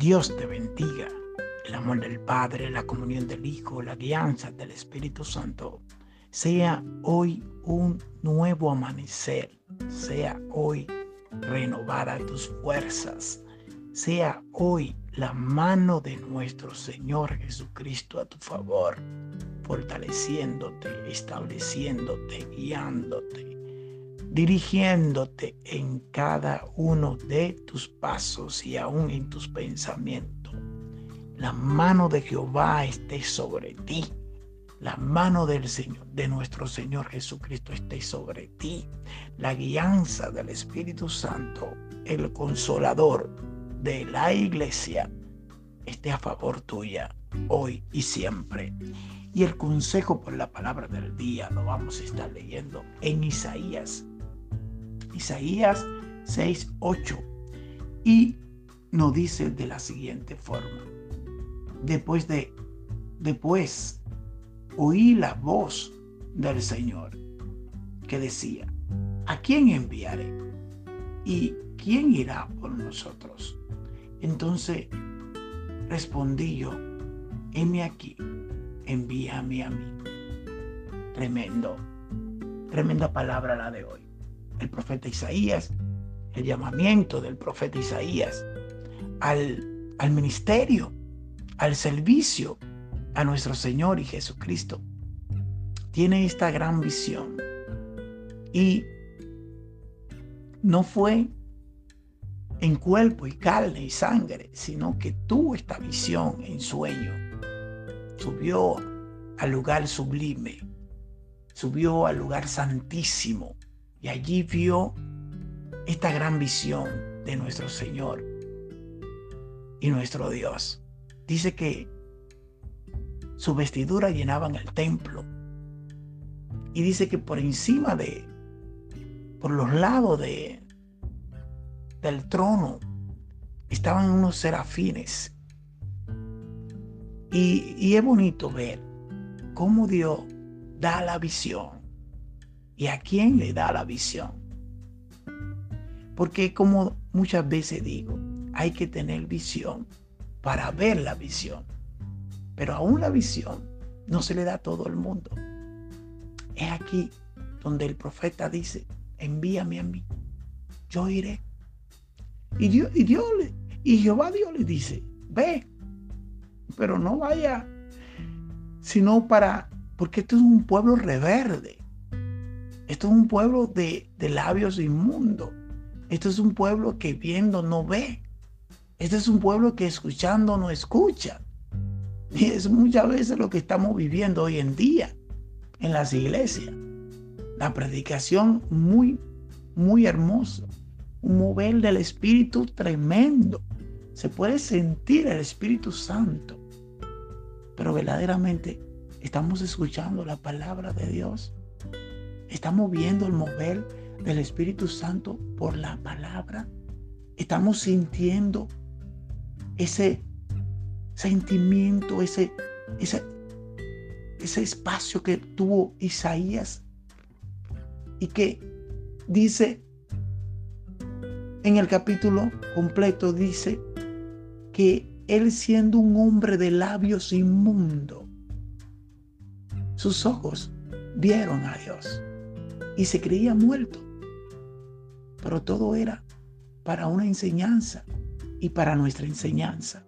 Dios te bendiga. El amor del Padre, la comunión del Hijo, la guianza del Espíritu Santo sea hoy un nuevo amanecer, sea hoy renovada tus fuerzas, sea hoy la mano de nuestro Señor Jesucristo a tu favor, fortaleciéndote, estableciéndote, guiándote, dirigiéndote en cada uno de tus pasos y aún en tus pensamientos. La mano de Jehová esté sobre ti. La mano del Señor, de nuestro Señor Jesucristo esté sobre ti. La guianza del Espíritu Santo, el consolador de la iglesia, esté a favor tuya hoy y siempre. Y el consejo por la palabra del día lo vamos a estar leyendo en Isaías Isaías 6, 8. Y nos dice de la siguiente forma. Después de, después oí la voz del Señor que decía, ¿a quién enviaré? ¿Y quién irá por nosotros? Entonces respondí yo, heme aquí, envíame a mí. Tremendo, tremenda palabra la de hoy el profeta Isaías, el llamamiento del profeta Isaías al, al ministerio, al servicio a nuestro Señor y Jesucristo. Tiene esta gran visión. Y no fue en cuerpo y carne y sangre, sino que tuvo esta visión en sueño. Subió al lugar sublime, subió al lugar santísimo, y allí vio esta gran visión de nuestro Señor y nuestro Dios. Dice que su vestidura llenaban el templo. Y dice que por encima de, por los lados de, del trono, estaban unos serafines. Y, y es bonito ver cómo Dios da la visión ¿Y a quién le da la visión? Porque como muchas veces digo, hay que tener visión para ver la visión. Pero aún la visión no se le da a todo el mundo. Es aquí donde el profeta dice, envíame a mí, yo iré. Y Dios, y Dios y Jehová Dios le dice, ve, pero no vaya, sino para, porque esto es un pueblo reverde. Esto es un pueblo de, labios inmundos. Esto es un pueblo que viendo no ve. Este es un pueblo que escuchando no escucha. Y es muchas veces lo que estamos viviendo hoy en día en las iglesias. La predicación muy, muy hermosa. Un mover del Espíritu tremendo. Se puede sentir el Espíritu Santo. Pero verdaderamente estamos escuchando la palabra de Dios. Estamos viendo el mover del Espíritu Santo por la palabra. Estamos sintiendo ese sentimiento, ese, ese, ese espacio que tuvo Isaías y que dice en el capítulo completo, dice que él siendo un hombre de labios inmundo, sus ojos vieron a Dios y se creía muerto. Pero todo era para una enseñanza y para nuestra enseñanza.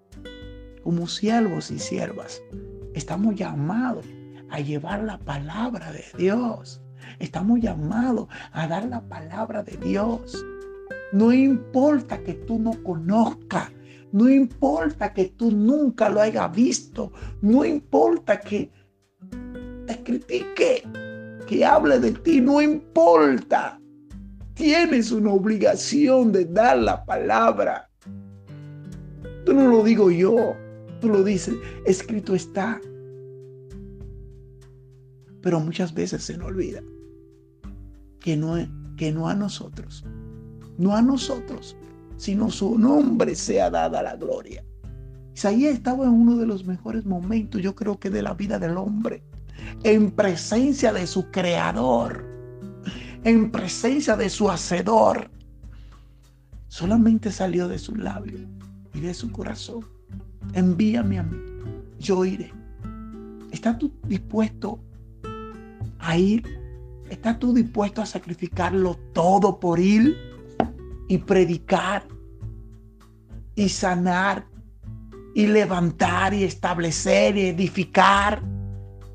Como siervos y siervas, estamos llamados a llevar la palabra de Dios. Estamos llamados a dar la palabra de Dios. No importa que tú no conozcas, no importa que tú nunca lo hayas visto, no importa que te critique, que hable de ti, no importa. Tienes una obligación de dar la palabra. Tú no lo digo yo, tú lo dices, escrito está. Pero muchas veces se nos olvida que no, que no a nosotros, no a nosotros, sino su nombre sea dada la gloria. Isaías estaba en uno de los mejores momentos, yo creo que de la vida del hombre en presencia de su creador, en presencia de su hacedor. Solamente salió de sus labios de su corazón. Envíame a mí, yo iré. ¿Estás tú dispuesto a ir? ¿Estás tú dispuesto a sacrificarlo todo por ir y predicar y sanar y levantar y establecer y edificar?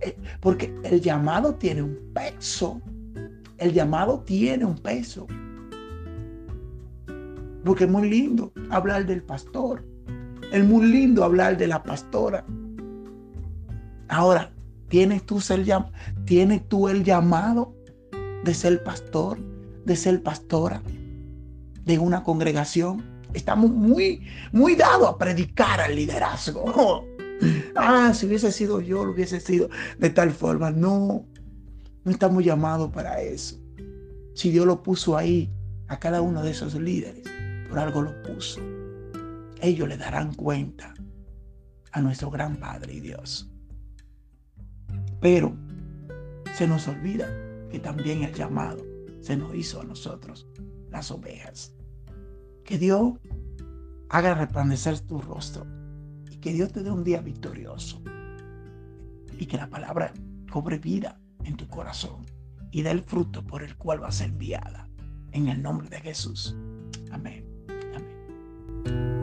Eh, porque el llamado tiene un peso. El llamado tiene un peso. Porque es muy lindo hablar del pastor. Es muy lindo hablar de la pastora. Ahora, ¿tienes tú, ser, ¿tienes tú el llamado de ser pastor, de ser pastora de una congregación? Estamos muy, muy dados a predicar al liderazgo. Ah, si hubiese sido yo, lo hubiese sido de tal forma. No, no estamos llamados para eso. Si Dios lo puso ahí a cada uno de esos líderes, por algo lo puso. Ellos le darán cuenta a nuestro gran Padre y Dios. Pero se nos olvida que también el llamado se nos hizo a nosotros, las ovejas. Que Dios haga resplandecer tu rostro que Dios te dé un día victorioso y que la palabra cobre vida en tu corazón y dé el fruto por el cual va a ser enviada. En el nombre de Jesús. Amén. Amén.